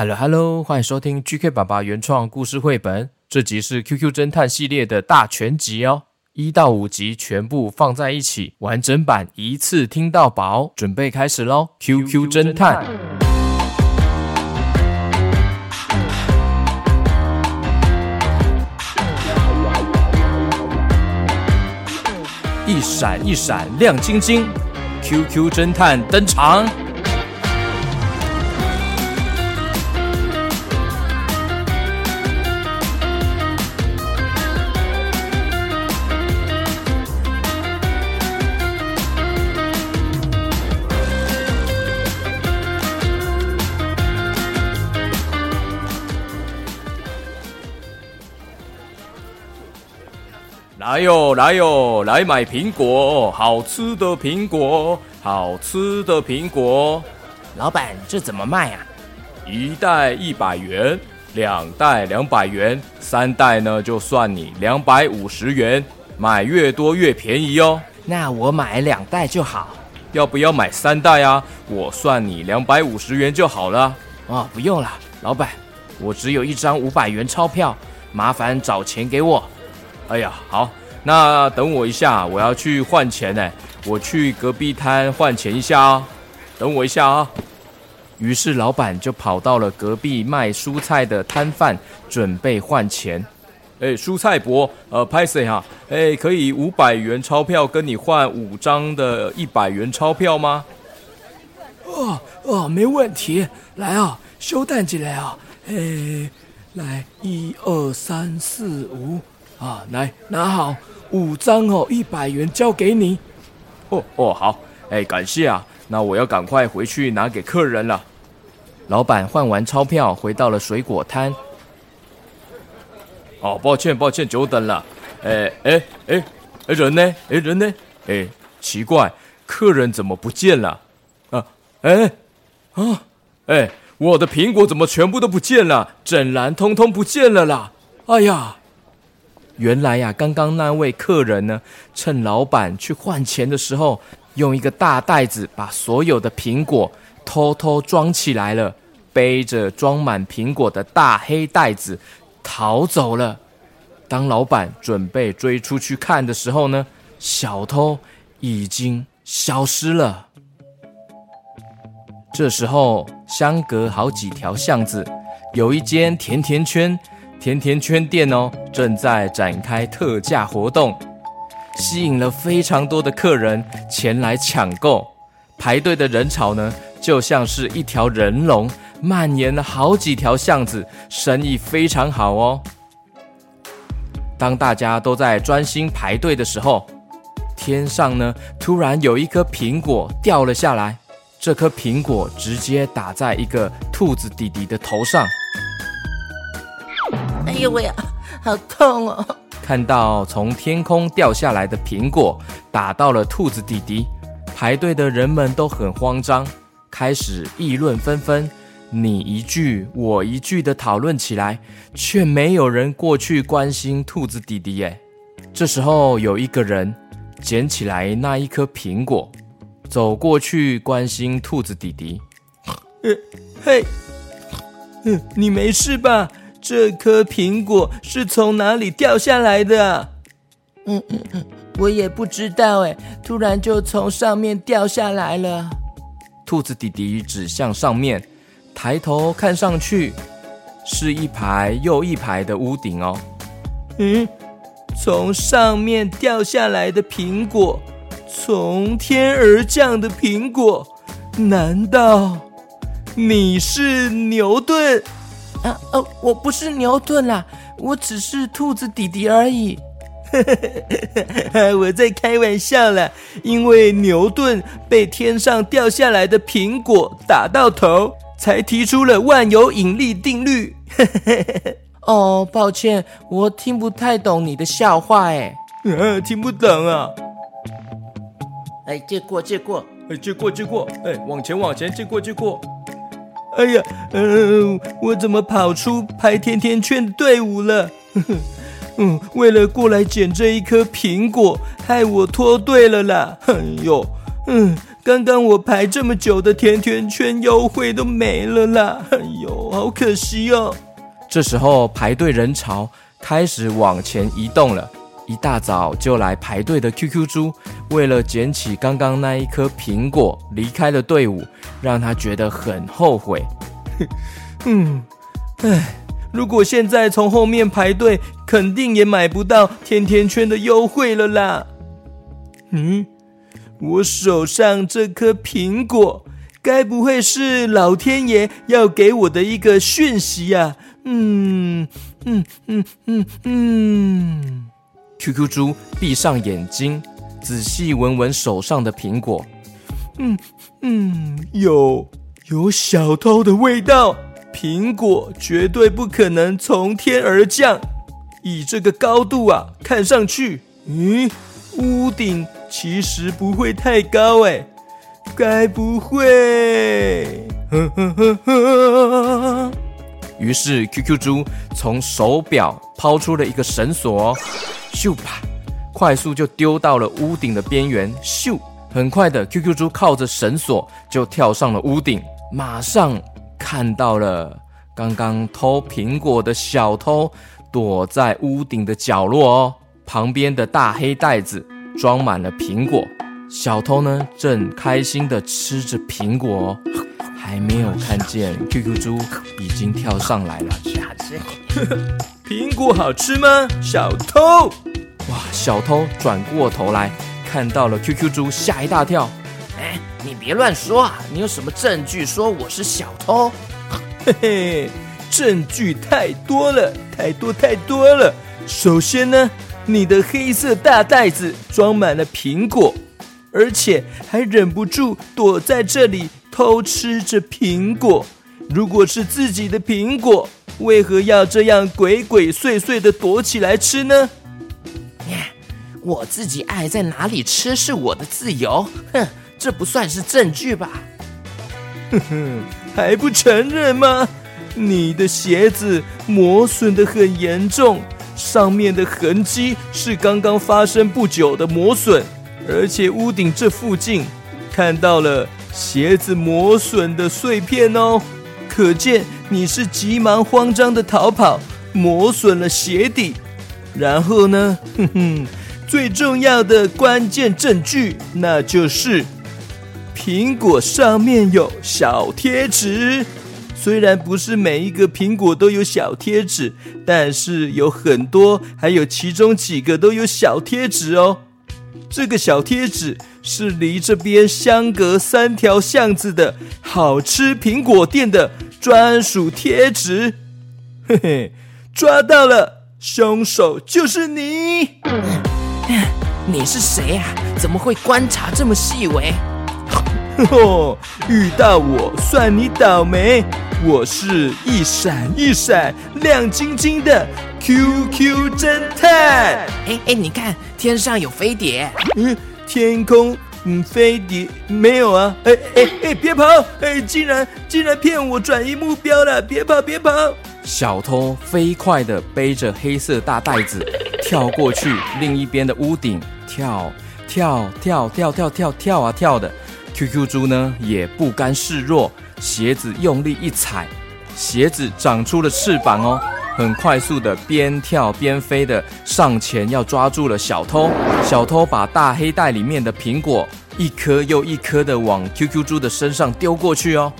Hello Hello，欢迎收听 GK 爸爸原创故事绘本。这集是 QQ 侦探系列的大全集哦，一到五集全部放在一起，完整版一次听到饱。准备开始喽！QQ 侦探，一闪一闪亮晶晶，QQ 侦探登场。来哟，来哟，来买苹果，好吃的苹果，好吃的苹果。老板，这怎么卖啊？一袋一百元，两袋两百元，三袋呢就算你两百五十元。买越多越便宜哦。那我买两袋就好。要不要买三袋啊？我算你两百五十元就好了。哦，不用了，老板，我只有一张五百元钞票，麻烦找钱给我。哎呀，好。那等我一下，我要去换钱呢。我去隔壁摊换钱一下啊，等我一下啊。于是老板就跑到了隔壁卖蔬菜的摊贩，准备换钱。哎，蔬菜伯，呃，拍谢哈，哎，可以五百元钞票跟你换五张的一百元钞票吗？哦哦，没问题。来啊，收蛋进来啊。哎，来，一二三四五。啊，来拿好五张哦，一百元交给你。哦哦，好，哎，感谢啊。那我要赶快回去拿给客人了。老板换完钞票，回到了水果摊。哦，抱歉抱歉，久等了。哎哎哎哎，人呢？哎人呢？哎，奇怪，客人怎么不见了？啊哎啊哎，我的苹果怎么全部都不见了？整篮通通不见了啦！哎呀！原来呀，刚刚那位客人呢，趁老板去换钱的时候，用一个大袋子把所有的苹果偷偷装起来了，背着装满苹果的大黑袋子逃走了。当老板准备追出去看的时候呢，小偷已经消失了。这时候，相隔好几条巷子，有一间甜甜圈。甜甜圈店哦，正在展开特价活动，吸引了非常多的客人前来抢购。排队的人潮呢，就像是一条人龙，蔓延了好几条巷子，生意非常好哦。当大家都在专心排队的时候，天上呢，突然有一颗苹果掉了下来，这颗苹果直接打在一个兔子弟弟的头上。哎呦喂呀，好痛哦！看到从天空掉下来的苹果打到了兔子弟弟，排队的人们都很慌张，开始议论纷纷，你一句我一句的讨论起来，却没有人过去关心兔子弟弟耶。这时候有一个人捡起来那一颗苹果，走过去关心兔子弟弟。呃，嘿，嗯，你没事吧？这颗苹果是从哪里掉下来的？嗯嗯嗯，我也不知道哎，突然就从上面掉下来了。兔子弟弟指向上面，抬头看上去，是一排又一排的屋顶哦。嗯，从上面掉下来的苹果，从天而降的苹果，难道你是牛顿？啊哦，我不是牛顿啦，我只是兔子弟弟而已。我在开玩笑啦，因为牛顿被天上掉下来的苹果打到头，才提出了万有引力定律。哦，抱歉，我听不太懂你的笑话哎。啊，听不懂啊？哎，借过借过，哎，借过借过，哎，往前往前，借过借过。哎呀，嗯、我怎么跑出排甜甜圈的队伍了？嗯，为了过来捡这一颗苹果，害我脱队了啦！哎呦，嗯，刚刚我排这么久的甜甜圈优惠都没了啦！哎呦，好可惜哦。这时候排队人潮开始往前移动了，一大早就来排队的 QQ 猪，为了捡起刚刚那一颗苹果，离开了队伍，让他觉得很后悔。嗯，唉，如果现在从后面排队，肯定也买不到甜甜圈的优惠了啦。嗯，我手上这颗苹果，该不会是老天爷要给我的一个讯息呀？嗯嗯嗯嗯嗯。QQ 猪闭上眼睛，仔细闻闻手上的苹果。嗯嗯，有有小偷的味道。苹果绝对不可能从天而降。以这个高度啊，看上去，嗯，屋顶其实不会太高哎，该不会？呵呵呵呵。于是 QQ 猪从手表抛出了一个绳索，咻吧，快速就丢到了屋顶的边缘。咻，很快的，QQ 猪靠着绳索就跳上了屋顶，马上看到了刚刚偷苹果的小偷。躲在屋顶的角落哦，旁边的大黑袋子装满了苹果，小偷呢正开心地吃着苹果，还没有看见 QQ 猪已经跳上来了。苹果好吃吗？小偷！哇！小偷转过头来看到了 QQ 猪，吓一大跳。哎，你别乱说啊！你有什么证据说我是小偷？嘿嘿。证据太多了，太多太多了。首先呢，你的黑色大袋子装满了苹果，而且还忍不住躲在这里偷吃着苹果。如果是自己的苹果，为何要这样鬼鬼祟祟的躲起来吃呢？我自己爱在哪里吃是我的自由。哼，这不算是证据吧？哼哼，还不承认吗？你的鞋子磨损得很严重，上面的痕迹是刚刚发生不久的磨损，而且屋顶这附近看到了鞋子磨损的碎片哦，可见你是急忙慌张的逃跑，磨损了鞋底。然后呢，哼哼，最重要的关键证据，那就是苹果上面有小贴纸。虽然不是每一个苹果都有小贴纸，但是有很多，还有其中几个都有小贴纸哦。这个小贴纸是离这边相隔三条巷子的好吃苹果店的专属贴纸。嘿嘿，抓到了，凶手就是你。你是谁呀？怎么会观察这么细微？哦，遇到我算你倒霉。我是一闪一闪亮晶晶的 QQ 侦探。哎哎，你看天上有飞碟。嗯，天空嗯飞碟没有啊？哎哎哎，别跑！哎，竟然竟然骗我转移目标了！别跑别跑！小偷飞快地背着黑色大袋子跳过去另一边的屋顶，跳跳跳跳跳跳跳啊跳的。QQ 猪呢也不甘示弱，鞋子用力一踩，鞋子长出了翅膀哦，很快速的边跳边飞的上前要抓住了小偷。小偷把大黑袋里面的苹果一颗又一颗的往 QQ 猪的身上丢过去哦。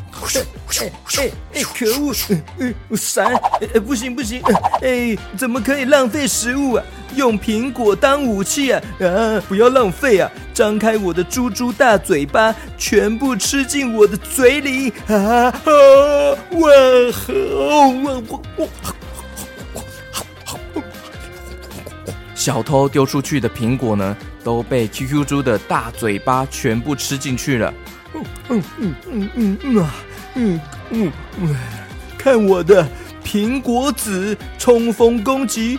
哎哎哎！可恶！嗯，闪！哎，不行不行！哎，怎么可以浪费食物啊？用苹果当武器啊！啊，不要浪费啊！张开我的猪猪大嘴巴，全部吃进我的嘴里！啊啊！哇！哇！哇哇！小偷丢出去的苹果呢，都被 QQ 猪的大嘴巴全部吃进去了。嗯嗯嗯嗯嗯嗯啊！嗯嗯嗯，看我的苹果籽冲锋攻击！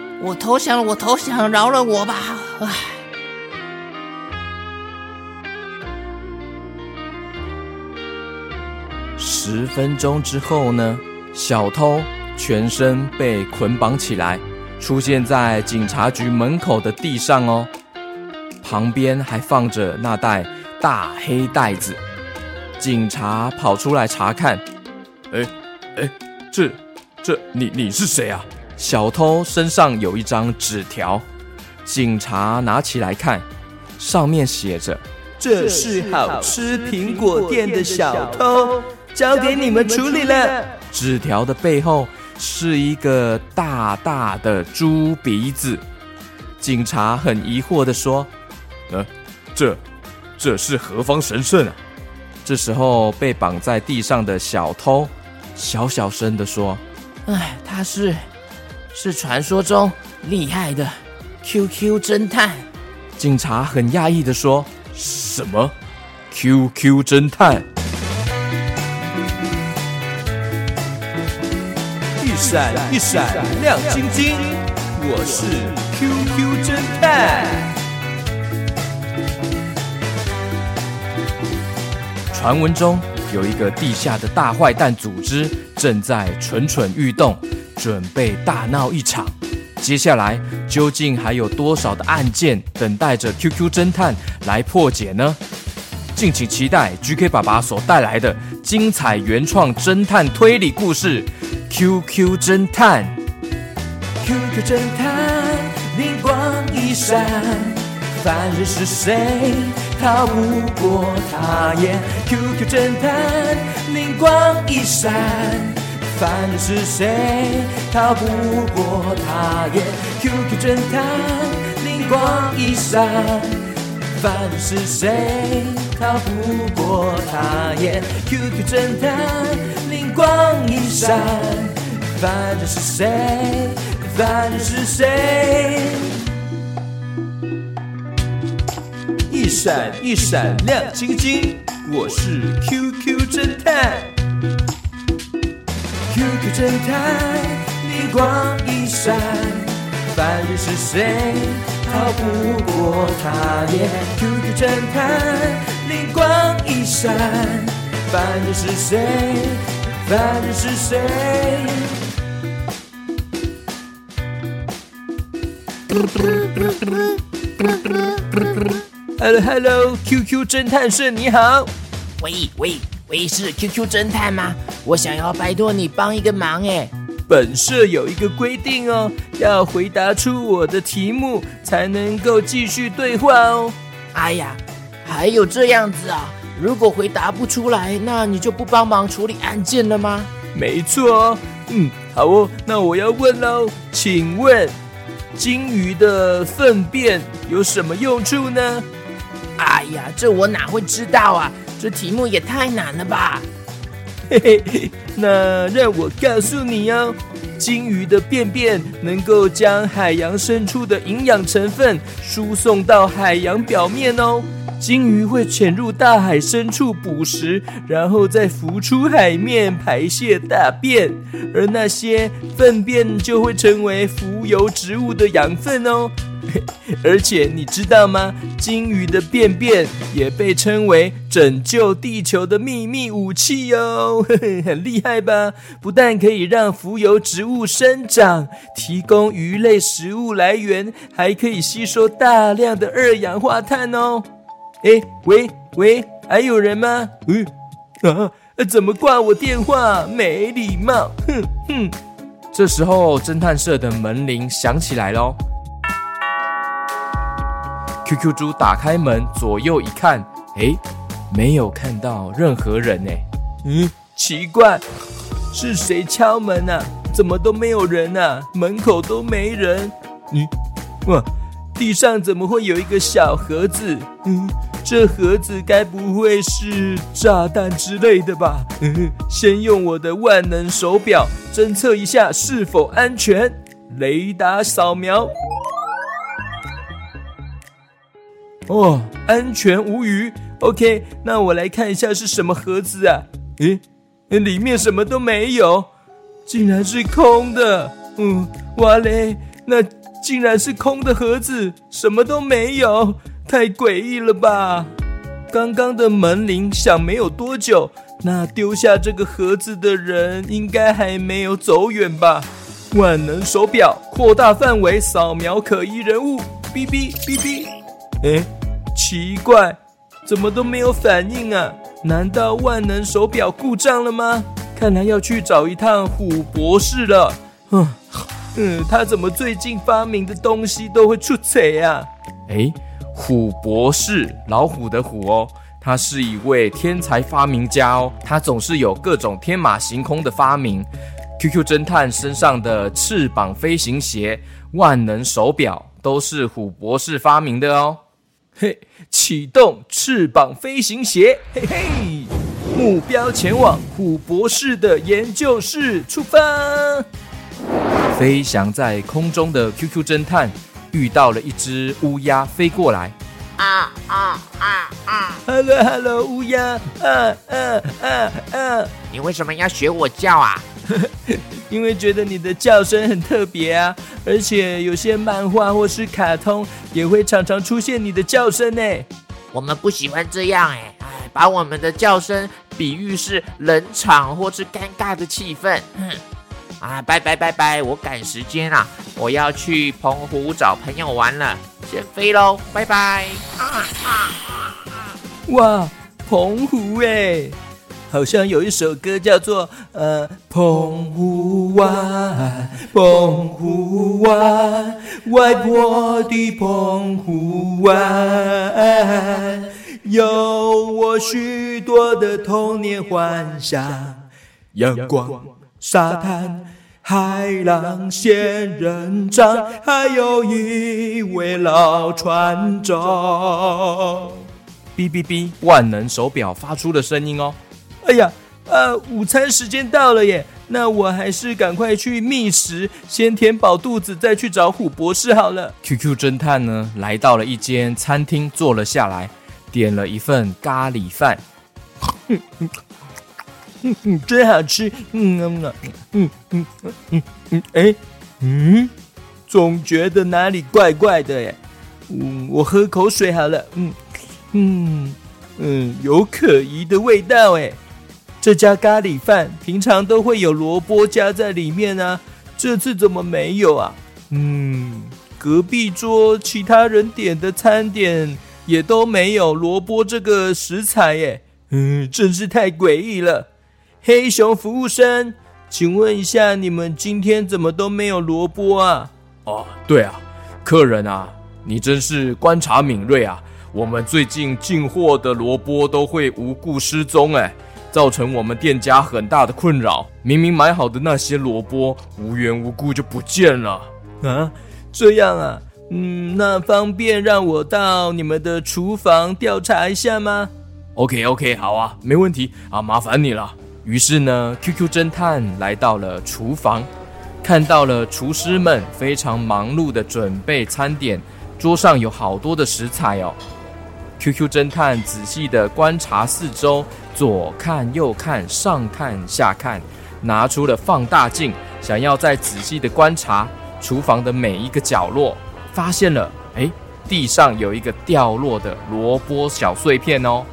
我投降了，我投降，饶了我吧！唉。十分钟之后呢，小偷全身被捆绑起来，出现在警察局门口的地上哦。旁边还放着那袋大黑袋子。警察跑出来查看，哎哎，这这你你是谁啊？小偷身上有一张纸条，警察拿起来看，上面写着：“这是好吃苹果店的小偷，交给你们处理了。”纸条的背后是一个大大的猪鼻子。警察很疑惑地说：“呃，这这是何方神圣啊？”这时候，被绑在地上的小偷小小声地说：“哎，他是是传说中厉害的 QQ 侦探。”警察很讶异的说：“什么 QQ 侦探？”一闪一闪亮晶晶，我是 QQ 侦探。传闻中有一个地下的大坏蛋组织正在蠢蠢欲动，准备大闹一场。接下来究竟还有多少的案件等待着 QQ 侦探来破解呢？敬请期待 GK 爸爸所带来的精彩原创侦探推理故事《QQ 侦探》。QQ 侦探，灵光一闪，犯人是谁？逃不过他眼！QQ 侦探灵光一闪，犯人是谁？逃不过他耶！QQ 侦探灵光一闪，犯人是谁？逃不过他耶！QQ 侦探灵光一闪，犯人是谁？犯人是谁？一闪一闪亮晶晶，我是 QQ 侦探。QQ 侦探，灵光一闪，犯人是谁？逃不过他耶。QQ 侦探，灵光一闪，犯人是谁？犯人是谁？Hello，Hello，QQ 侦探社你好。喂喂喂，是 QQ 侦探吗？我想要拜托你帮一个忙哎。本社有一个规定哦，要回答出我的题目才能够继续对话哦。哎呀，还有这样子啊？如果回答不出来，那你就不帮忙处理案件了吗？没错哦。嗯，好哦。那我要问喽，请问鲸鱼的粪便有什么用处呢？哎呀，这我哪会知道啊？这题目也太难了吧！嘿嘿嘿，那让我告诉你哦，鲸鱼的便便能够将海洋深处的营养成分输送到海洋表面哦。鲸鱼会潜入大海深处捕食，然后再浮出海面排泄大便，而那些粪便就会成为浮游植物的养分哦。而且你知道吗？鲸鱼的便便也被称为拯救地球的秘密武器哦，很厉害吧？不但可以让浮游植物生长，提供鱼类食物来源，还可以吸收大量的二氧化碳哦。哎，喂喂，还有人吗？嗯啊，怎么挂我电话？没礼貌！哼哼。这时候，侦探社的门铃响起来喽。QQ 猪打开门，左右一看，诶，没有看到任何人呢。嗯，奇怪，是谁敲门啊？怎么都没有人啊？门口都没人。嗯，哇，地上怎么会有一个小盒子？嗯，这盒子该不会是炸弹之类的吧？嗯，先用我的万能手表侦测一下是否安全。雷达扫描。哦，安全无虞。OK，那我来看一下是什么盒子啊？诶，里面什么都没有，竟然是空的。嗯，哇嘞，那竟然是空的盒子，什么都没有，太诡异了吧？刚刚的门铃响没有多久，那丢下这个盒子的人应该还没有走远吧？万能手表扩大范围扫描可疑人物，哔哔哔哔。诶，奇怪，怎么都没有反应啊？难道万能手表故障了吗？看来要去找一趟虎博士了。嗯嗯，他怎么最近发明的东西都会出彩啊？诶，虎博士，老虎的虎哦，他是一位天才发明家哦，他总是有各种天马行空的发明。QQ 侦探身上的翅膀飞行鞋、万能手表都是虎博士发明的哦。嘿，启动翅膀飞行鞋，嘿嘿，目标前往虎博士的研究室，出发。飞翔在空中的 QQ 侦探遇到了一只乌鸦飞过来。啊啊啊啊！Hello Hello，乌鸦，啊啊啊啊！你为什么要学我叫啊？因为觉得你的叫声很特别啊，而且有些漫画或是卡通也会常常出现你的叫声呢。我们不喜欢这样哎，哎，把我们的叫声比喻是冷场或是尴尬的气氛。啊，拜拜拜拜，我赶时间啊，我要去澎湖找朋友玩了，先飞喽，拜拜。哇，澎湖哎。好像有一首歌叫做呃，澎湖湾，澎湖湾，外婆的澎湖湾，有我许多的童年幻想，阳光、沙滩、海浪、仙人掌，还有一位老船长。哔哔哔，万能手表发出的声音哦。哎呀，呃，午餐时间到了耶，那我还是赶快去觅食，先填饱肚子，再去找虎博士好了。QQ 侦探呢，来到了一间餐厅，坐了下来，点了一份咖喱饭，嗯嗯，真好吃，嗯嗯嗯嗯嗯嗯，哎，嗯，总觉得哪里怪怪的耶，嗯，我喝口水好了，嗯嗯嗯，有可疑的味道哎。这家咖喱饭平常都会有萝卜加在里面啊，这次怎么没有啊？嗯，隔壁桌其他人点的餐点也都没有萝卜这个食材耶，嗯，真是太诡异了。黑熊服务生，请问一下，你们今天怎么都没有萝卜啊？哦，对啊，客人啊，你真是观察敏锐啊。我们最近进货的萝卜都会无故失踪哎。造成我们店家很大的困扰。明明买好的那些萝卜，无缘无故就不见了啊！这样啊，嗯，那方便让我到你们的厨房调查一下吗？OK OK，好啊，没问题啊，麻烦你了。于是呢，QQ 侦探来到了厨房，看到了厨师们非常忙碌的准备餐点，桌上有好多的食材哦。QQ 侦探仔细的观察四周。左看右看，上看下看，拿出了放大镜，想要再仔细的观察厨房的每一个角落。发现了，哎，地上有一个掉落的萝卜小碎片哦。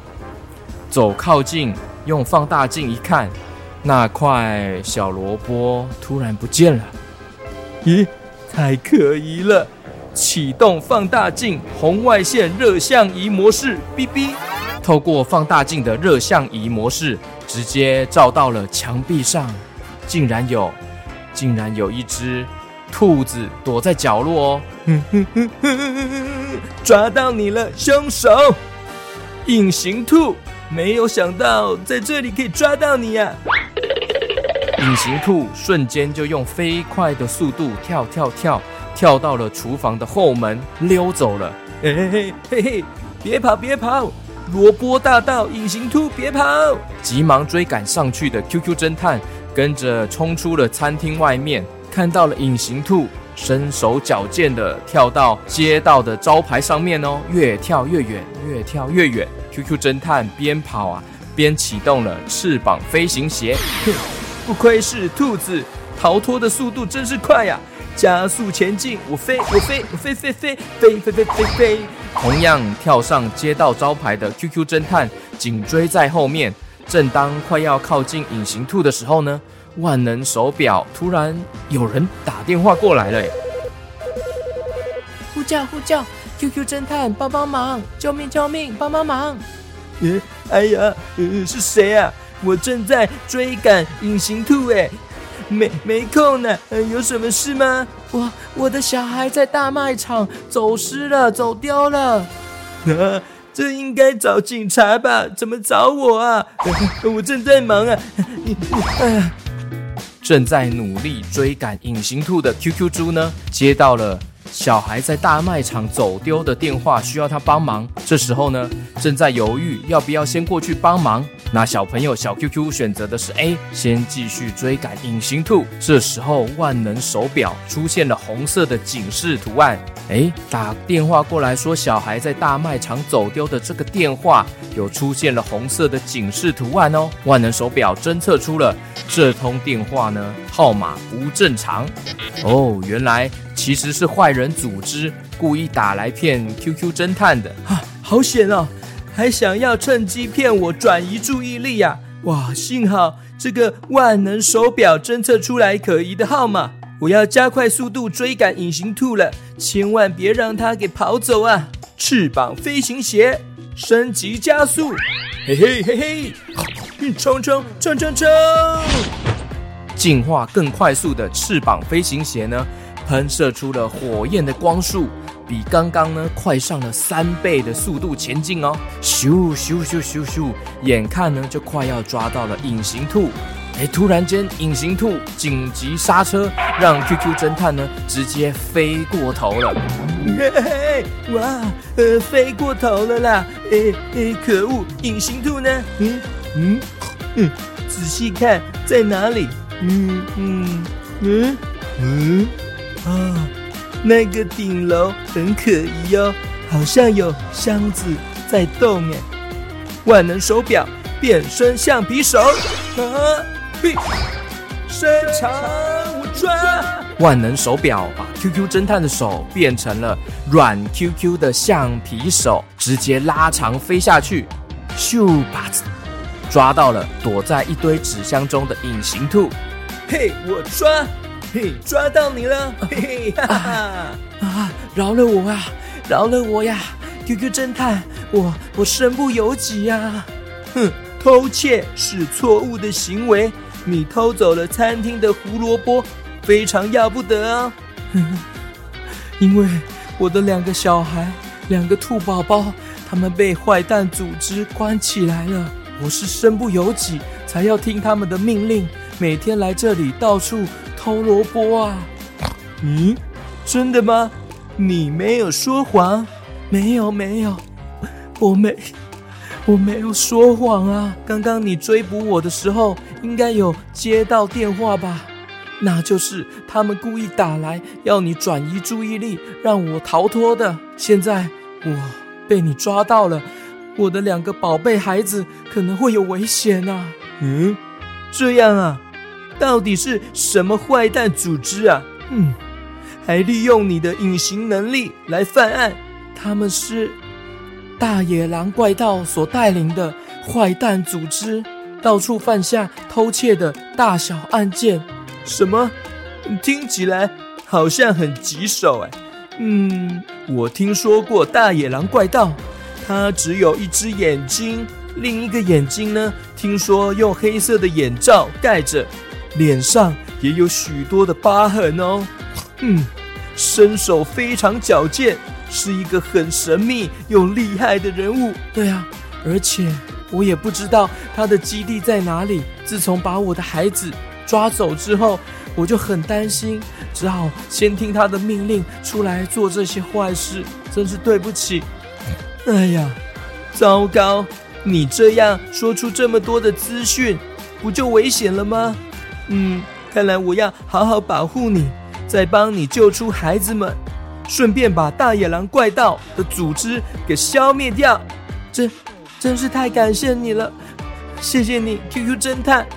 走靠近，用放大镜一看，那块小萝卜突然不见了。咦，太可疑了！启动放大镜红外线热像仪模式，哔哔。透过放大镜的热像仪模式，直接照到了墙壁上，竟然有，竟然有一只兔子躲在角落哦！抓到你了，凶手！隐形兔，没有想到在这里可以抓到你呀、隐形兔瞬间就用飞快的速度跳跳跳，跳到了厨房的后门，溜走了。嘿嘿嘿嘿，别跑别跑！萝卜大盗，隐形兔，别跑！急忙追赶上去的 QQ 侦探，跟着冲出了餐厅外面，看到了隐形兔，身手矫健的跳到街道的招牌上面哦，越跳越远，越跳越远。QQ 侦探边跑啊，边启动了翅膀飞行鞋。哼，不愧是兔子，逃脱的速度真是快呀！加速前进，我飞，我飞，我飞飞飞飞飞飞飞飞。同样跳上街道招牌的 QQ 侦探紧追在后面。正当快要靠近隐形兔的时候呢，万能手表突然有人打电话过来了，呼叫呼叫，QQ 侦探帮帮忙，救命救命，帮帮忙！呃，哎呀，呃，是谁啊？我正在追赶隐形兔，哎，没没空呢，呃，有什么事吗？我我的小孩在大卖场走失了，走丢了。啊这应该找警察吧？怎么找我啊？我正在忙啊！你哎呀，正在努力追赶隐形兔的 QQ 猪呢，接到了。小孩在大卖场走丢的电话，需要他帮忙。这时候呢，正在犹豫要不要先过去帮忙。那小朋友小 QQ 选择的是 A，先继续追赶隐形兔。这时候，万能手表出现了红色的警示图案。诶，打电话过来说小孩在大卖场走丢的这个电话，有出现了红色的警示图案哦。万能手表侦测出了这通电话呢，号码不正常。哦，原来。其实是坏人组织故意打来骗 QQ 侦探的，啊，好险哦！还想要趁机骗我转移注意力呀！哇，幸好这个万能手表侦测出来可疑的号码，我要加快速度追赶隐形兔了，千万别让它给跑走啊！翅膀飞行鞋升级加速，嘿嘿嘿嘿，冲冲冲冲冲！进化更快速的翅膀飞行鞋呢？喷射出了火焰的光束，比刚刚呢快上了三倍的速度前进哦！咻咻咻咻咻，眼看呢就快要抓到了隐形兔，哎，突然间隐形兔紧急刹车，让 QQ 侦探呢直接飞过头了。哇，呃，飞过头了啦！哎哎，可恶，隐形兔呢？嗯嗯嗯，仔细看在哪里？嗯嗯嗯嗯。啊，那个顶楼很可疑哦，好像有箱子在动哎。万能手表变身橡皮手，啊，嘿，伸长我抓。万能手表把 QQ 侦探的手变成了软 QQ 的橡皮手，直接拉长飞下去，咻吧子，抓到了躲在一堆纸箱中的隐形兔。嘿，我抓。嘿，抓到你了！嘿嘿哈哈啊，啊！饶了我啊！饶了我呀！QQ 侦探，我我身不由己呀！哼，偷窃是错误的行为。你偷走了餐厅的胡萝卜，非常要不得啊！因为我的两个小孩，两个兔宝宝，他们被坏蛋组织关起来了。我是身不由己，才要听他们的命令，每天来这里到处。偷萝卜啊！嗯，真的吗？你没有说谎？没有，没有，我没，我没有说谎啊！刚刚你追捕我的时候，应该有接到电话吧？那就是他们故意打来，要你转移注意力，让我逃脱的。现在我被你抓到了，我的两个宝贝孩子可能会有危险啊！嗯，这样啊。到底是什么坏蛋组织啊？嗯，还利用你的隐形能力来犯案？他们是大野狼怪盗所带领的坏蛋组织，到处犯下偷窃的大小案件。什么？听起来好像很棘手哎。嗯，我听说过大野狼怪盗，他只有一只眼睛，另一个眼睛呢？听说用黑色的眼罩盖着。脸上也有许多的疤痕哦，嗯，身手非常矫健，是一个很神秘又厉害的人物。对啊，而且我也不知道他的基地在哪里。自从把我的孩子抓走之后，我就很担心，只好先听他的命令出来做这些坏事。真是对不起。哎呀，糟糕！你这样说出这么多的资讯，不就危险了吗？嗯，看来我要好好保护你，再帮你救出孩子们，顺便把大野狼怪盗的组织给消灭掉。真，真是太感谢你了，谢谢你，QQ 侦探。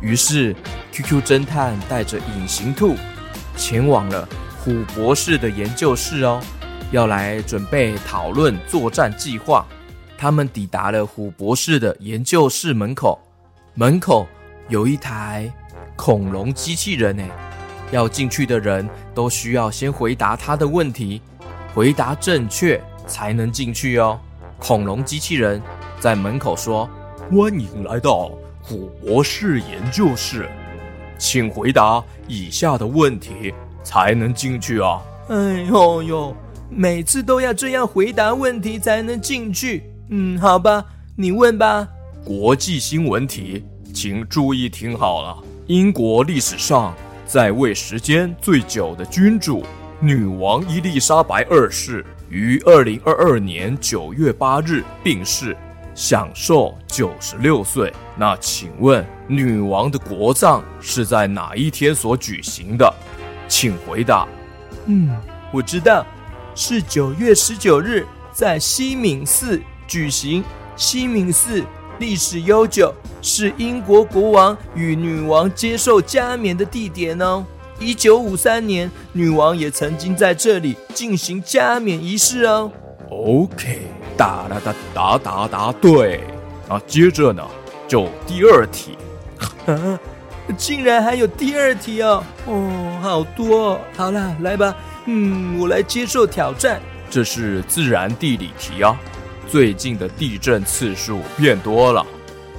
于是，QQ 侦探带着隐形兔前往了虎博士的研究室哦，要来准备讨论作战计划。他们抵达了虎博士的研究室门口，门口有一台恐龙机器人诶，要进去的人都需要先回答他的问题，回答正确才能进去哦。恐龙机器人在门口说：“欢迎来到。”古博士研究室，请回答以下的问题才能进去啊！哎呦呦，每次都要这样回答问题才能进去。嗯，好吧，你问吧。国际新闻题，请注意听好了。英国历史上在位时间最久的君主女王伊丽莎白二世于二零二二年九月八日病逝。享受九十六岁。那请问，女王的国葬是在哪一天所举行的？请回答。嗯，我知道，是九月十九日在西敏寺举行。西敏寺历史悠久，是英国国王与女王接受加冕的地点哦。一九五三年，女王也曾经在这里进行加冕仪式哦。OK。答答答答答答对啊！接着呢，就第二题，啊，竟然还有第二题哦！哦，好多哦！好啦，来吧，嗯，我来接受挑战。这是自然地理题啊！最近的地震次数变多了，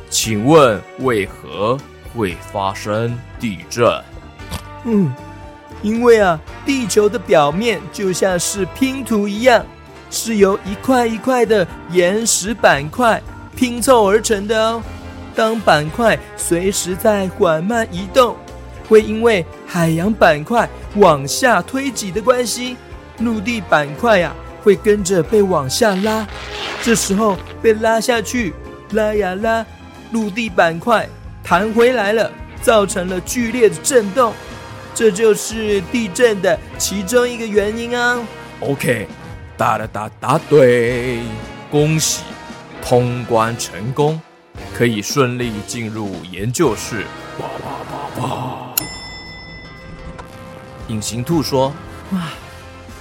请问为何会发生地震？嗯，因为啊，地球的表面就像是拼图一样。是由一块一块的岩石板块拼凑而成的哦。当板块随时在缓慢移动，会因为海洋板块往下推挤的关系，陆地板块呀会跟着被往下拉。这时候被拉下去，拉呀拉，陆地板块弹回来了，造成了剧烈的震动。这就是地震的其中一个原因啊。OK。答了答答对，恭喜通关成功，可以顺利进入研究室。哇哇哇哇！隐形兔说：“哇，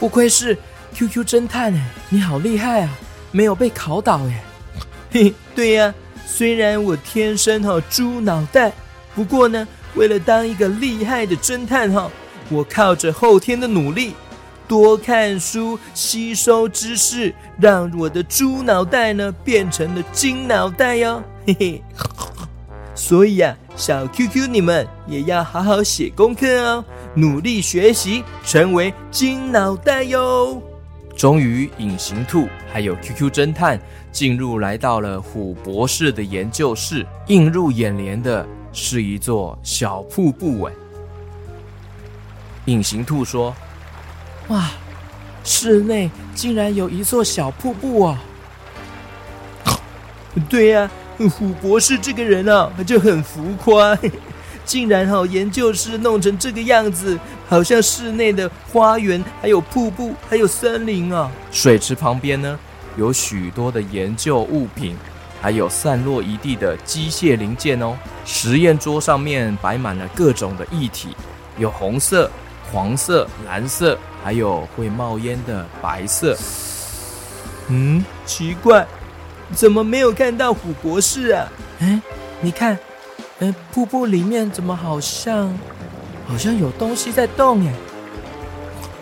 不愧是 QQ 侦探哎，你好厉害啊，没有被考倒哎。”嘿，对呀，虽然我天生哈猪脑袋，不过呢，为了当一个厉害的侦探哈，我靠着后天的努力。多看书，吸收知识，让我的猪脑袋呢变成了金脑袋哟，嘿嘿。所以啊，小 QQ 你们也要好好写功课哦，努力学习，成为金脑袋哟。终于，隐形兔还有 QQ 侦探进入来到了虎博士的研究室，映入眼帘的是一座小瀑布。哎，隐形兔说。哇，室内竟然有一座小瀑布啊！对呀、虎博士这个人啊，就很浮夸，竟然哈研究室弄成这个样子，好像室内的花园，还有瀑布，还有森林啊。水池旁边呢，有许多的研究物品，还有散落一地的机械零件哦。实验桌上面摆满了各种的液体，有红色、黄色、蓝色。还有会冒烟的白色，嗯，奇怪，怎么没有看到虎博士啊？哎，你看，呃，瀑布里面怎么好像，好像有东西在动耶？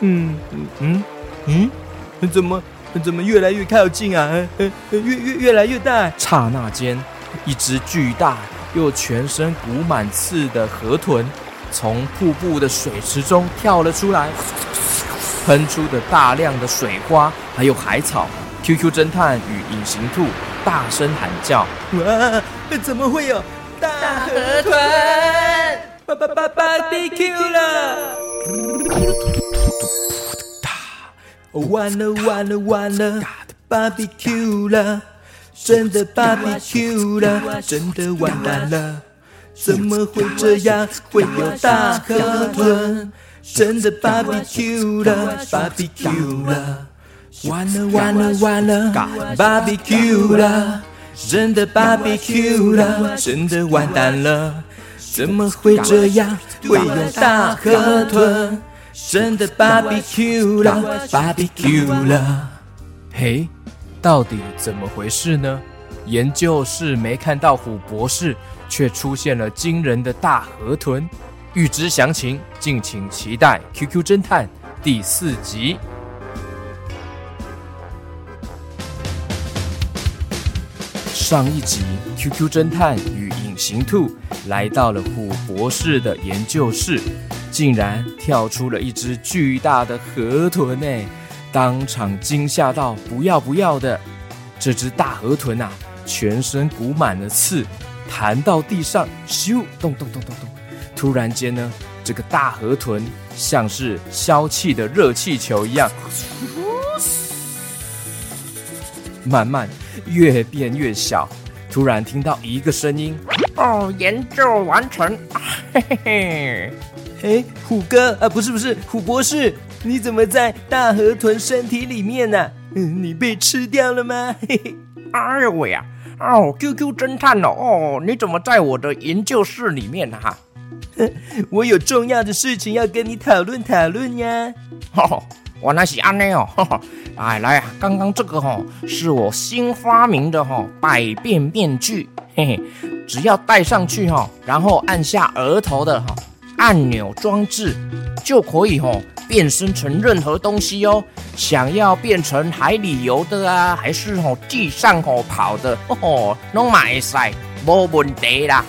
嗯嗯嗯嗯，怎么怎么越来越靠近啊？呃，越越越来越大。刹那间，一只巨大又全身鼓满刺的河豚从瀑布的水池中跳了出来。喷出的大量的水花，还有海草，QQ 侦探与隐形兔大声喊叫：“哇，怎么会有大河豚？巴巴巴芭比 Q 了！完了完了完了，芭比 Q 了，真的芭比 Q 了，真的完蛋了！怎么会这样？会有大河豚？”真的 barbecue 了，barbecue 了，完了完了完了，barbecue 了，真的 BBQ 了，真的完蛋了，怎么会这样？会有大河豚，真的 BBQ 了，BBQ 了。嘿，到底怎么回事呢？研究室没看到虎博士，却出现了惊人的大河豚。欲知详情，敬请期待《QQ 侦探》第四集。上一集，QQ 侦探与隐形兔来到了虎博士的研究室，竟然跳出了一只巨大的河豚诶，当场惊吓到不要不要的。这只大河豚啊，全身鼓满了刺，弹到地上，咻，咚咚咚咚咚。突然间呢，这个大河豚像是消气的热气球一样，慢慢。越变越小，突然听到一个声音：“哦，研究完成！” 嘿嘿嘿，哎，虎哥啊，不是不是，虎博士，你怎么在大河豚身体里面呢？嗯，你被吃掉了吗？嘿嘿，哎呦喂呀！哦，QQ 侦探哦，哦，你怎么在我的研究室里面呢？哈，我有重要的事情要跟你讨论讨论呀。哦，我那是安内哦。呵呵来来，刚刚这个哈、哦、是我新发明的哈、哦、百变面具，嘿嘿，只要戴上去哈、哦，然后按下额头的哈、哦、按钮装置，就可以哈、哦、变身成任何东西哦。想要变成海里游的啊，还是哦地上哦跑的，哦，拢嘛会使，没问题啦。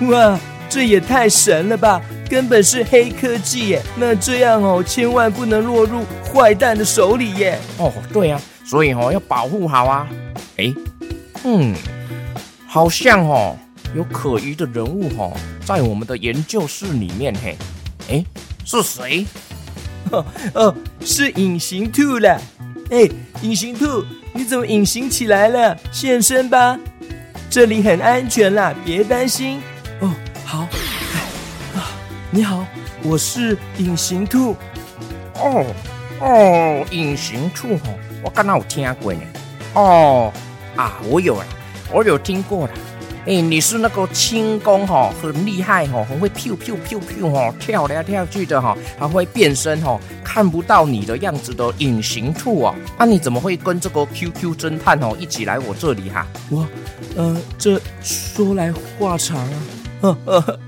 哇，这也太神了吧！根本是黑科技耶！那这样哦，千万不能落入坏蛋的手里耶！哦，对呀、啊，所以哦要保护好啊。哎，嗯，好像哦有可疑的人物哦在我们的研究室里面嘿。哎，是谁？哦哦，是隐形兔啦！哎，隐形兔，你怎么隐形起来了？现身吧，这里很安全啦，别担心。你好，我是隐形兔。哦哦，隐形兔哦，我刚刚有听过呢。哦啊，我有了，我有听过了。哎，你是那个轻功哈很厉害哈，很会飘飘飘飘哈跳来跳去的哈，还会变身哈，看不到你的样子的隐形兔哦。那、啊、你怎么会跟这个 QQ 侦探哦一起来我这里哈？我呃，这说来话长啊。呵 呵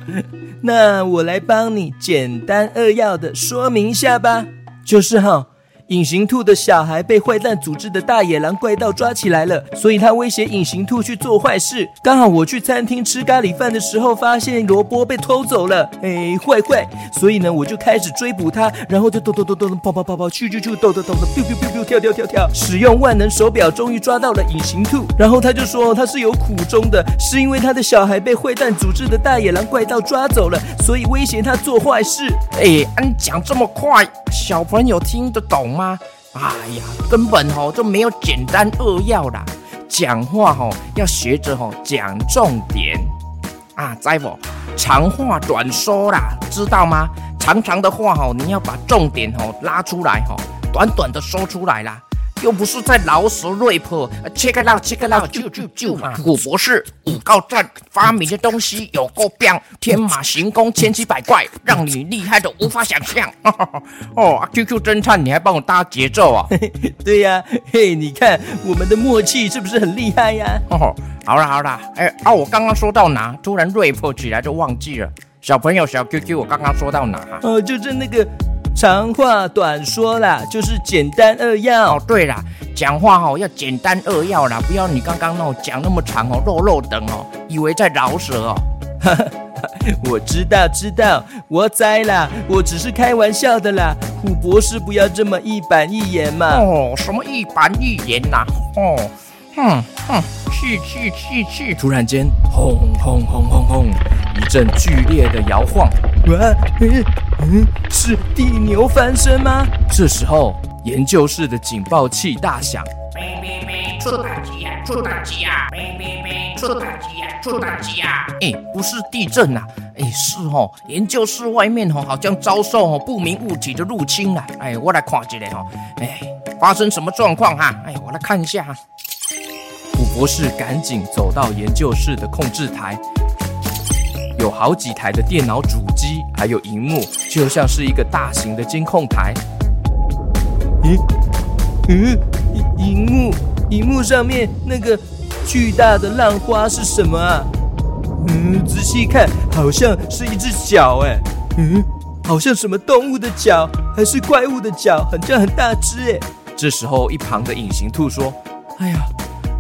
那我来帮你简单扼要的说明一下吧，就是哈。隐形兔的小孩被坏蛋组织的大野狼怪盗抓起来了，所以他威胁隐形兔去做坏事。刚好我去餐厅吃咖喱饭的时候，发现萝卜被偷走了，哎，坏坏！所以呢，我就开始追捕他，然后就咚咚咚咚跑跑跑跑，去去去，咚咚咚咚，biu biu biu biu，跳跳跳跳，使用万能手表，终于抓到了隐形兔。然后他就说他是有苦衷的，是因为他的小孩被坏蛋组织的大野狼怪盗抓走了，所以威胁他做坏事。哎，你讲这么快，小朋友听得懂吗？哎呀，根本吼就没有简单扼要啦，讲话吼要学着吼讲重点啊，在不？长话短说啦，知道吗？长长的话吼，你要把重点吼拉出来吼，短短的说出来啦。又不是在劳舌 rap，check it out，check it out，就就就嘛。古博士五告战发明的东西有够棒，天马行空，千奇百怪，让你厉害的无法想象。哦，QQ 侦探，你还帮我搭节奏啊？对呀、啊，嘿，你看我们的默契是不是很厉害呀？哦，好啦好啦，哎啊，我刚刚说到哪？突然 rap 起来就忘记了。小朋友，小 QQ，我刚刚说到哪？哦，就是那个。长话短说啦，就是简单扼要。哦，对啦，讲话哦要简单扼要啦，不要你刚刚那讲那么长哦，肉肉等哦，以为在饶舌哦。我知道知道，我栽啦，我只是开玩笑的啦。虎博士不要这么一板一眼嘛。哦，什么一板一眼呐、啊？哦，哼哼，去去去去！突然间，轰轰轰轰轰，一阵剧烈的摇晃。哇，嗯嗯，是地牛翻身吗？这时候，研究室的警报器大响。咩咩咩，出大吉呀！出大吉呀！咩咩咩，出大吉呀！出大吉呀！哎，不是地震呐、啊，哎，是哦，研究室外面哦，好像遭受哦不明物体的入侵了。哎，我来看一下哦，哎，发生什么状况哈？哎，我来看一下哈。古博士赶紧走到研究室的控制台，有好几台的电脑主机，还有荧幕，就像是一个大型的监控台。咦，嗯，荧幕，荧幕上面那个巨大的浪花是什么啊？嗯，仔细看，好像是一只脚，哎，嗯，好像什么动物的脚，还是怪物的脚，很像很大只，哎。这时候，一旁的隐形兔说：“哎呀，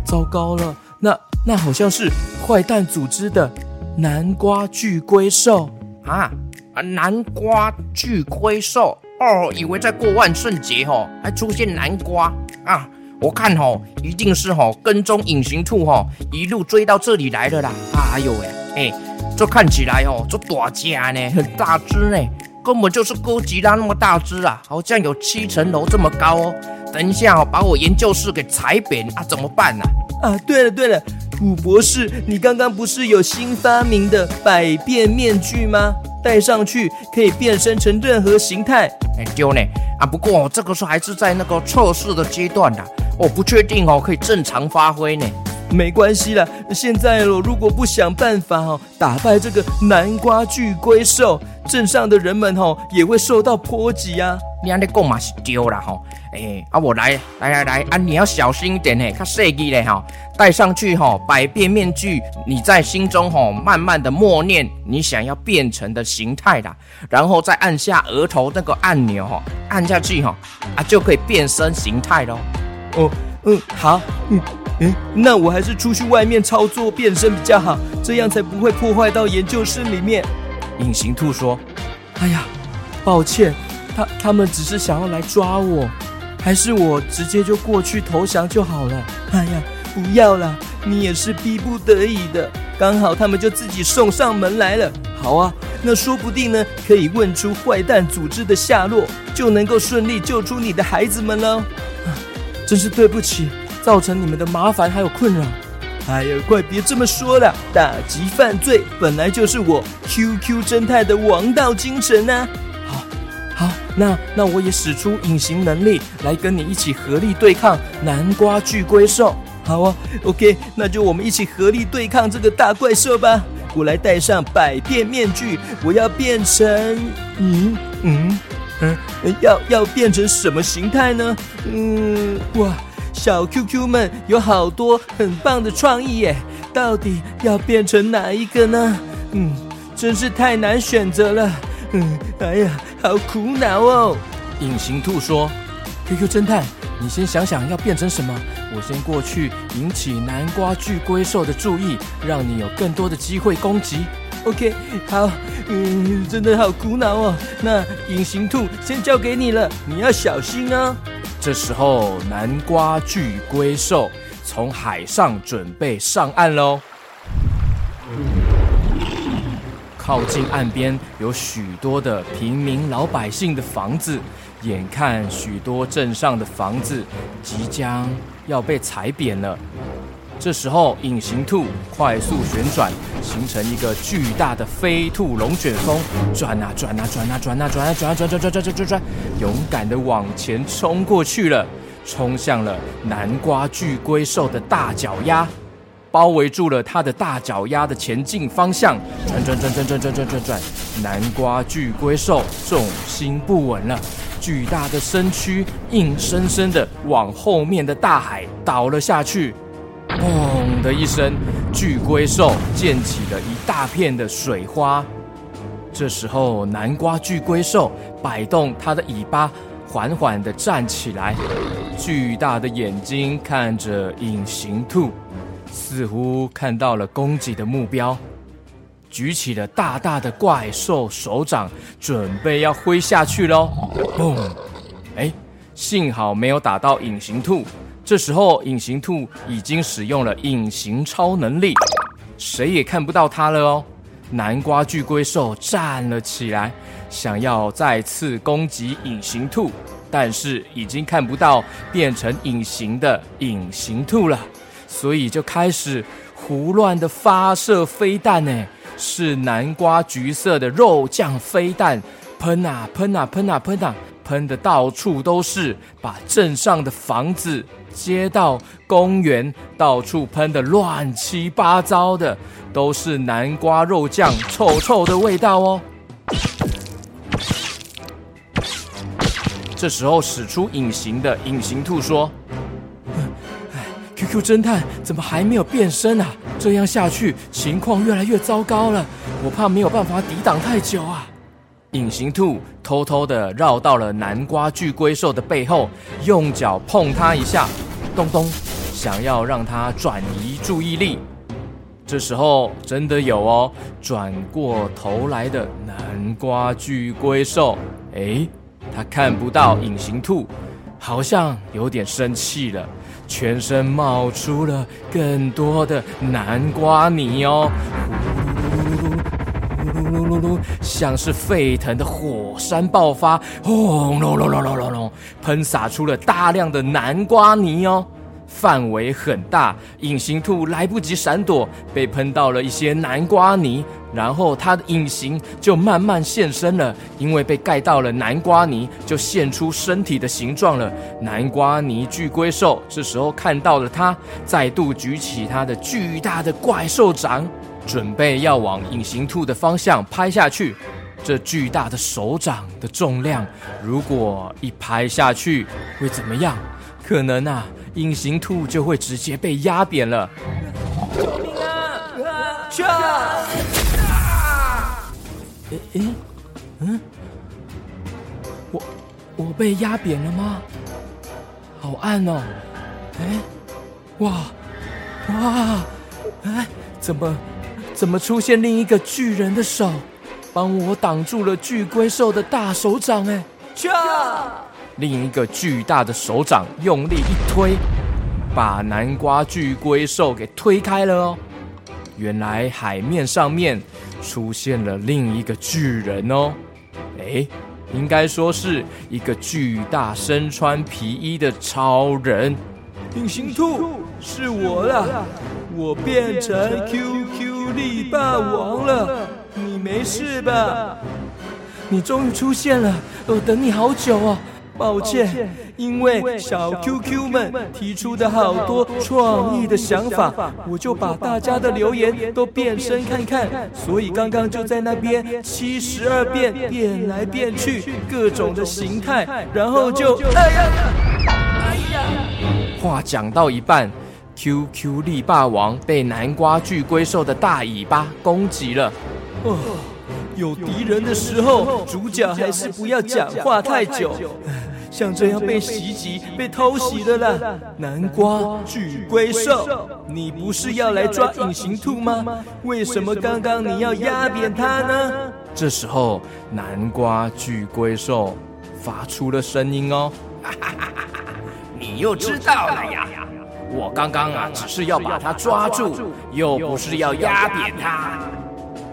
糟糕了，那那好像是坏蛋组织的南瓜巨龟兽啊啊！南瓜巨龟兽哦，以为在过万圣节哦，还出现南瓜啊！我看哦，一定是哦跟踪隐形兔哦，一路追到这里来了啦！哎呦喂，哎，这看起来哦，这大家呢，很大只呢，根本就是哥吉拉那么大只啊，好像有七层楼这么高哦。”等一下哦，把我研究室给踩扁啊，怎么办呢？啊？啊，对了对了，土博士，你刚刚不是有新发明的百变面具吗？戴上去可以变身成任何形态。哎，丢呢啊！不过这个时候还是在那个测试的阶段的，我不确定哦，可以正常发挥呢。没关系啦，现在我，如果不想办法哦，打败这个南瓜巨龟兽，镇上的人们哦也会受到波及啊。你安尼讲嘛是丢了哈。哎，啊，我来来来来啊！你要小心一点嘿，看设计嘞哈，戴上去哈，百变面具，你在心中哈，慢慢的默念你想要变成的形态啦，然后再按下额头那个按钮哈，按下去哈，啊，就可以变身形态喽。哦，嗯，好，嗯嗯，那我还是出去外面操作变身比较好，这样才不会破坏到研究室里面。隐形兔说：“哎呀，抱歉，他他们只是想要来抓我。”还是我直接就过去投降就好了。哎呀，不要啦，你也是逼不得已的。刚好他们就自己送上门来了。好啊，那说不定呢，可以问出坏蛋组织的下落，就能够顺利救出你的孩子们了。啊，真是对不起，造成你们的麻烦还有困扰。哎呀，快别这么说了，打击犯罪本来就是我 QQ 侦探的王道精神啊。好，那那我也使出隐形能力来跟你一起合力对抗南瓜巨龟兽。好啊，OK，那就我们一起合力对抗这个大怪兽吧。我来戴上百变面具，我要变成……嗯嗯嗯，要要变成什么形态呢？嗯，哇，小 QQ 们有好多很棒的创意耶，到底要变成哪一个呢？嗯，真是太难选择了。嗯，哎呀，好苦恼哦！隐形兔说：“QQ 侦探，你先想想要变成什么，我先过去引起南瓜巨龟兽的注意，让你有更多的机会攻击。” OK，好，嗯，真的好苦恼哦。那隐形兔先交给你了，你要小心哦。这时候，南瓜巨龟兽从海上准备上岸喽。靠近岸边有许多的平民老百姓的房子，眼看许多镇上的房子即将要被踩扁了。这时候，隐形兔快速旋转，形成一个巨大的飞兔龙卷风，转啊转啊转啊转啊转啊转啊转转转转转转转，勇敢地往前冲过去了，冲向了南瓜巨龟兽的大脚丫。包围住了它的大脚丫的前进方向，转转转转转转转转转，南瓜巨龟兽重心不稳了，巨大的身躯硬生生的往后面的大海倒了下去，砰的一声，巨龟兽溅起了一大片的水花。这时候，南瓜巨龟兽摆动它的尾巴，缓缓的站起来，巨大的眼睛看着隐形兔。似乎看到了攻击的目标，举起了大大的怪兽手掌，准备要挥下去喽！砰！哎，幸好没有打到隐形兔。这时候，隐形兔已经使用了隐形超能力，谁也看不到它了哦。南瓜巨龟兽站了起来，想要再次攻击隐形兔，但是已经看不到变成隐形的隐形兔了。所以就开始胡乱的发射飞弹呢，是南瓜橘色的肉酱飞弹，喷啊喷啊喷啊喷啊，喷的到处都是，把镇上的房子、街道、公园到处喷的乱七八糟的，都是南瓜肉酱臭臭的味道哦。这时候使出隐形的隐形兔说：“哎，QQ 侦探怎么还没有变身啊？这样下去情况越来越糟糕了，我怕没有办法抵挡太久啊。”隐形兔偷偷地绕到了南瓜巨龟兽的背后，用脚碰它一下，咚咚，想要让它转移注意力。这时候真的有哦，转过头来的南瓜巨龟兽，诶，它看不到隐形兔，好像有点生气了，全身冒出了更多的南瓜泥哦。噜噜噜，像是沸腾的火山爆发，轰隆隆隆隆隆隆，喷洒出了大量的南瓜泥哦，范围很大。隐形兔来不及闪躲，被喷到了一些南瓜泥，然后它的隐形就慢慢现身了，因为被盖到了南瓜泥，就现出身体的形状了。南瓜泥巨龟兽这时候看到了它，再度举起它的巨大的怪兽掌。准备要往隐形兔的方向拍下去，这巨大的手掌的重量，如果一拍下去会怎么样？可能啊，隐形兔就会直接被压扁了。救命啊！去啊！诶诶，嗯，我我被压扁了吗？好暗哦！哎，哇哇，哎，怎么？怎么出现另一个巨人的手，帮我挡住了巨龟兽的大手掌？哎，去！另一个巨大的手掌用力一推，把南瓜巨龟兽给推开了哦。原来海面上面出现了另一个巨人哦。哎，应该说是一个巨大身穿皮衣的超人。隐形兔，是我了，我变成 QQ。力霸王了，你没事吧？你终于出现了，我等你好久哦。抱歉，因为小 QQ 们提出的好多创意的想法，我就把大家的留言都变身看看，所以刚刚就在那边七十二变变来变去，各种的形态，然后就哎呀，哎呀，话讲到一半。QQ 力霸王被南瓜巨龟兽的大尾巴攻击了。哦，有敌人的时候，主角还是不要讲话太久。像这样被袭击、被偷袭的啦。南瓜巨龟兽，你不是要来抓隐形兔吗？为什么刚刚你要压扁它呢？这时候，南瓜巨龟兽发出了声音哦。你又知道了呀？我刚刚啊，只是要把他抓住，又不是要压扁他。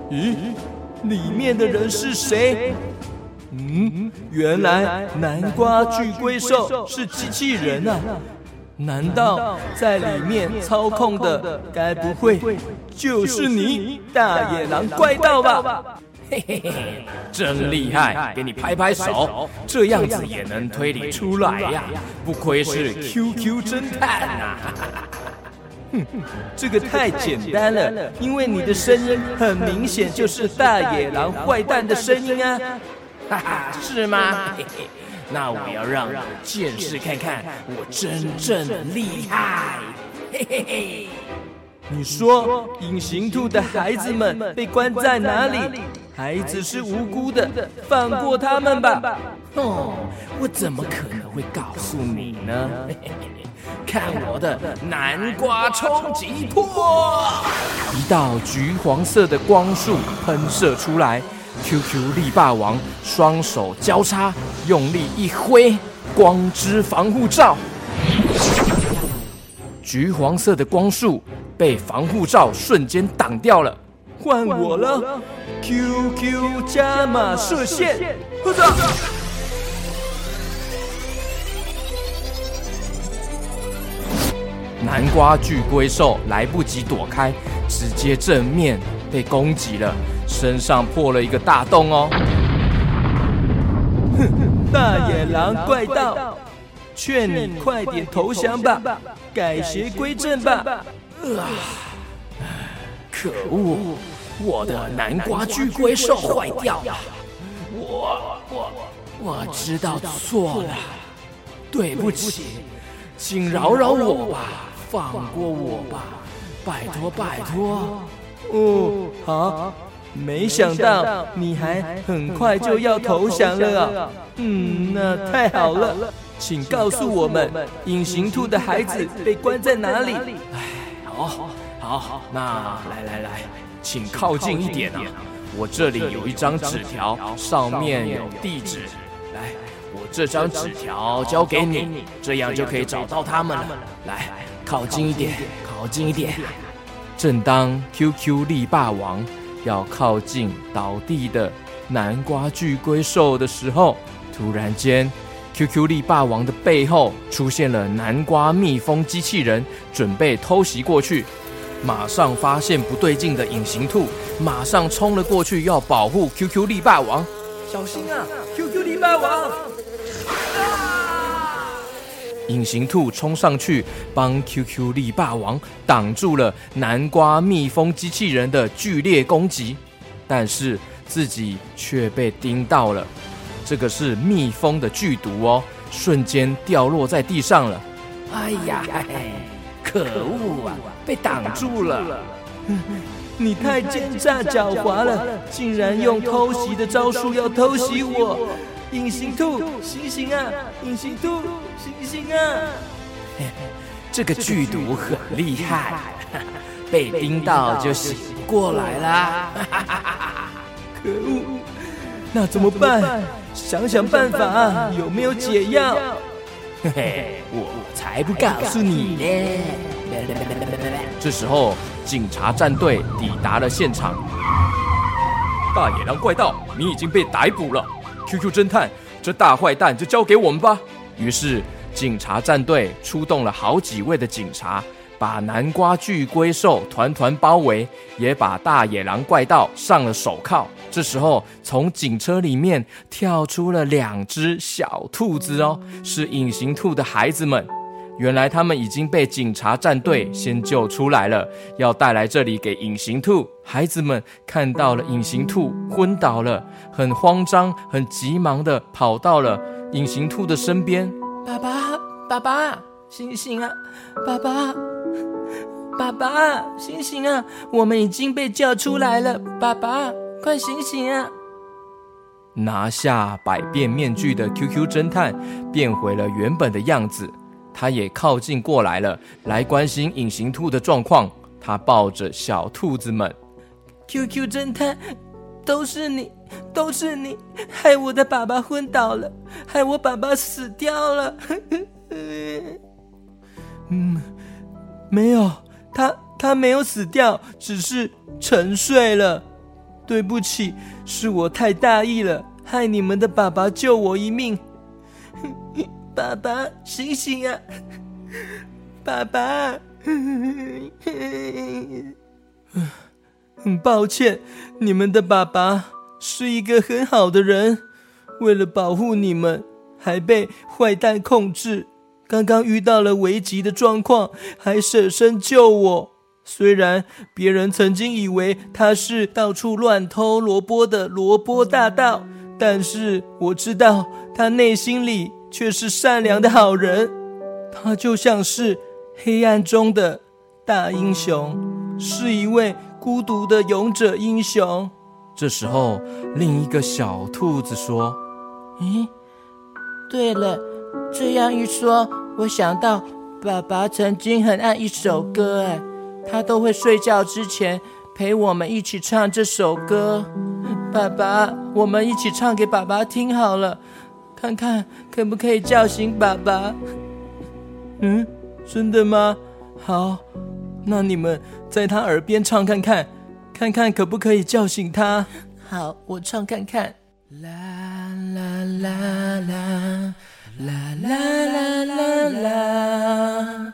咦，里面的人是谁？嗯，原来南瓜巨龟兽是机器人啊！难道在里面操控的，该不会就是你，大野狼怪盗吧？嘿嘿嘿，真厉害！给你拍拍手，这样子也能推理出来呀！不愧是 QQ 侦探啊！哼，这个太简单了，因为你的声音很明显就是大野狼坏蛋的声音啊！哈哈，是吗？嘿嘿，那我要让你见识看看我真正的厉害！嘿嘿嘿，你说隐形兔的孩子们被关在哪里？孩子是无辜的，放过他们吧！哦，我怎么可能会告诉你呢？看我的南瓜冲击波！一道橘黄色的光束喷射出来，QQ 力霸王双手交叉，用力一挥，光之防护罩。橘黄色的光束被防护罩瞬间挡掉了。换我了，QQ 加码射线，或者南瓜巨龟兽来不及躲开，直接正面被攻击了，身上破了一个大洞哦。哼，大野狼怪盗，劝你快点投降吧，改邪归正吧！啊！可恶，我的南瓜巨龟兽坏掉了，我我我知道错了，对不起，请饶饶我吧，放过我吧，拜托拜托。哦，好。没想到你还很快就要投降了啊！嗯，那太好了，请告诉我们，隐形兔的孩子被关在哪里？哎，好，好，好，那来来来，请靠近一点啊！我这里有一张纸条，上面有地址。来，我这张纸条交给你，这样就可以找到他们了。来，靠近一点，靠近一点。正当 QQ 力霸王。要靠近倒地的南瓜巨龟兽的时候，突然间，QQ 力霸王的背后出现了南瓜蜜蜂机器人，准备偷袭过去。马上发现不对劲的隐形兔，马上冲了过去，要保护 QQ 力霸王。小心啊，QQ 力霸王！隐形兔冲上去帮 QQ 力霸王挡住了南瓜蜜蜂机器人的剧烈攻击，但是自己却被叮到了。这个是蜜蜂的剧毒哦，瞬间掉落在地上了。哎呀，可恶啊，被挡住 了！你太奸诈狡猾了，竟然用偷袭的招数要偷袭我！隐形兔，醒醒啊！隐形兔，醒醒啊！这个剧毒很厉害，被叮到就醒不过来啦。可恶！那怎么办？想想办法，有没有解药？嘿嘿，我才不告诉你呢！这时候，警察战队抵达了现场。大野狼怪盗，你已经被逮捕了。QQ 侦探，这大坏蛋就交给我们吧。于是，警察战队出动了好几位的警察，把南瓜巨龟兽团团包围，也把大野狼怪盗上了手铐。这时候，从警车里面跳出了两只小兔子哦，是隐形兔的孩子们。原来他们已经被警察战队先救出来了，要带来这里给隐形兔。孩子们看到了隐形兔昏倒了，很慌张、很急忙地跑到了隐形兔的身边。爸爸，爸爸，醒醒啊！爸爸，爸爸，醒醒啊！我们已经被叫出来了，爸爸，快醒醒啊！拿下百变面具的 QQ 侦探变回了原本的样子。他也靠近过来了，来关心隐形兔的状况。他抱着小兔子们，QQ 侦探，都是你，都是你，害我的爸爸昏倒了，害我爸爸死掉了。嗯，没有，他他没有死掉，只是沉睡了。对不起，是我太大意了，害你们的爸爸救我一命。爸爸，醒醒啊！爸爸，很抱歉，你们的爸爸是一个很好的人，为了保护你们，还被坏蛋控制。刚刚遇到了危急的状况，还舍身救我。虽然别人曾经以为他是到处乱偷萝卜的萝卜大盗，但是我知道他内心里。却是善良的好人，他就像是黑暗中的大英雄，是一位孤独的勇者英雄。这时候，另一个小兔子说：“咦，对了，这样一说，我想到爸爸曾经很爱一首歌，哎，他都会睡觉之前陪我们一起唱这首歌。爸爸，我们一起唱给爸爸听好了。”看看可不可以叫醒爸爸？嗯，真的吗？好，那你们在他耳边唱看看，看看可不可以叫醒他。好，我唱看看。啦啦啦啦啦啦啦啦啦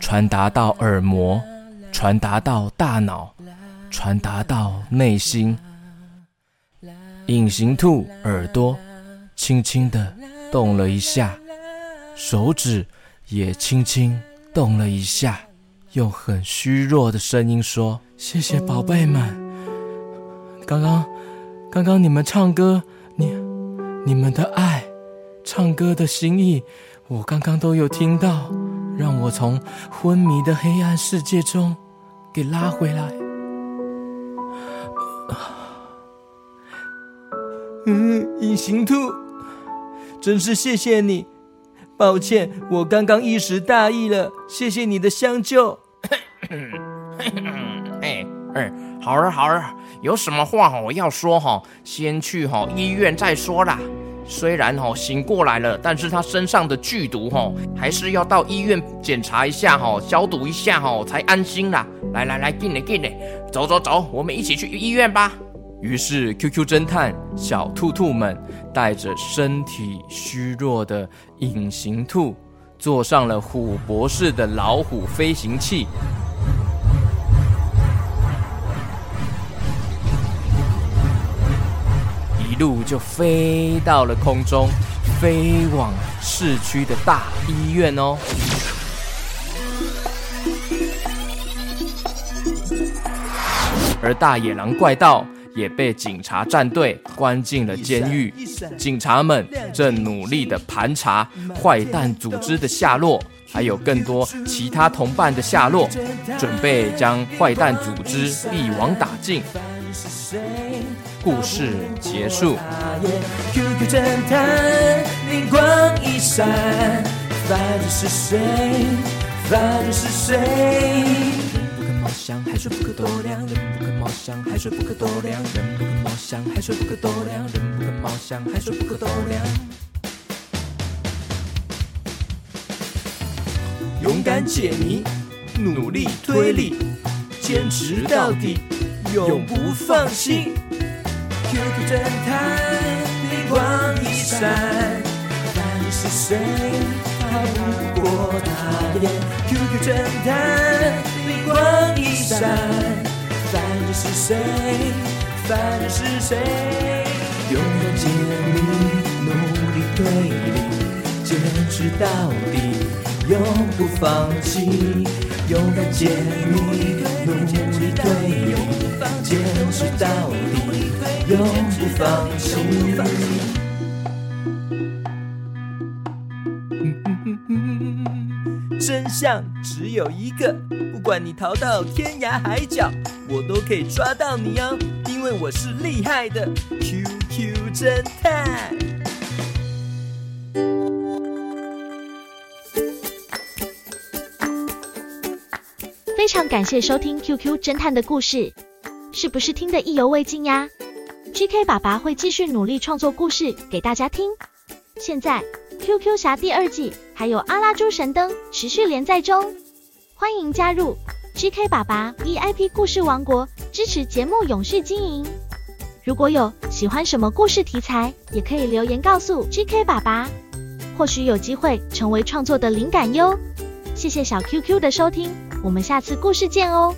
传达到耳膜，传达到大脑，传达到内心。隐形兔耳朵轻轻地动了一下，手指也轻轻动了一下，用很虚弱的声音说：“谢谢宝贝们，刚刚，刚刚你们唱歌，你，你们的爱，唱歌的心意，我刚刚都有听到，让我从昏迷的黑暗世界中给拉回来。”嗯，隐形兔，真是谢谢你。抱歉，我刚刚一时大意了。谢谢你的相救。哎哎，好了好了，有什么话我要说哈，先去哈医院再说啦。虽然哈醒过来了，但是他身上的剧毒哈，还是要到医院检查一下哈，消毒一下哈，才安心啦。来来来，进来进来，走走走，我们一起去医院吧。于是，QQ 侦探小兔兔们带着身体虚弱的隐形兔，坐上了虎博士的老虎飞行器，路就飞到了空中，飞往市区的大医院哦。而大野狼怪盗。也被警察战队关进了监狱。警察们正努力地盘查坏蛋组织的下落，还有更多其他同伴的下落，准备将坏蛋组织一网打尽。故事结束。QQ 侦探，灵光一闪，犯人是谁？犯人是谁？海水不可多量，人不可貌相，海水不可多量，人不可貌相，海水不可多量，人不可貌相，海水不可多量。勇敢解谜，努力推理，坚持到底，永不放弃。QQ 侦探，灵光一闪，犯是谁？逃不过他眼。QQ 侦探。灵光一闪，犯人是谁？犯人是谁？勇敢解谜，努力推理，坚持到底，永不放弃。勇敢解谜，努力推理，坚持到底，永不放弃。真相只有一个，不管你逃到天涯海角，我都可以抓到你哦，因为我是厉害的 QQ 侦探。非常感谢收听 QQ 侦探的故事，是不是听得意犹未尽呀？GK 爸爸会继续努力创作故事给大家听。现在。Q Q 侠第二季还有阿拉猪神灯持续连载中，欢迎加入 G K 爸爸 V I P 故事王国，支持节目永续经营。如果有喜欢什么故事题材，也可以留言告诉 G K 爸爸，或许有机会成为创作的灵感哟。谢谢小 Q Q 的收听，我们下次故事见哦。